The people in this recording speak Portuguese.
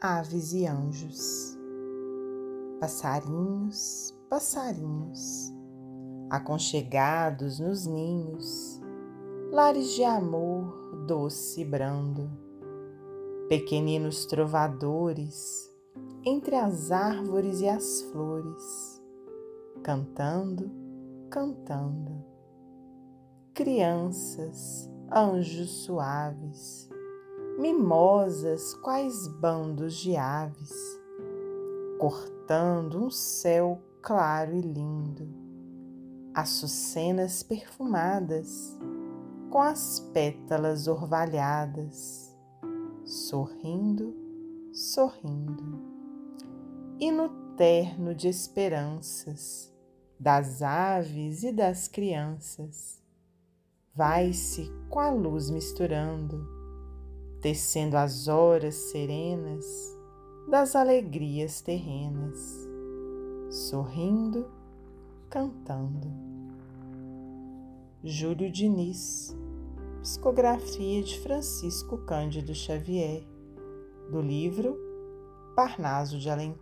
aves e anjos. Passarinhos, passarinhos, aconchegados nos ninhos, lares de amor doce e brando, pequeninos trovadores entre as árvores e as flores, cantando, cantando. Crianças, anjos suaves, mimosas quais bandos de aves, cortando um céu claro e lindo, açucenas perfumadas, com as pétalas orvalhadas, sorrindo, sorrindo. E no terno de esperanças das aves e das crianças, vai-se com a luz misturando tecendo as horas serenas das alegrias terrenas, sorrindo, cantando. Júlio Diniz, psicografia de Francisco Cândido Xavier, do livro Parnaso de Além.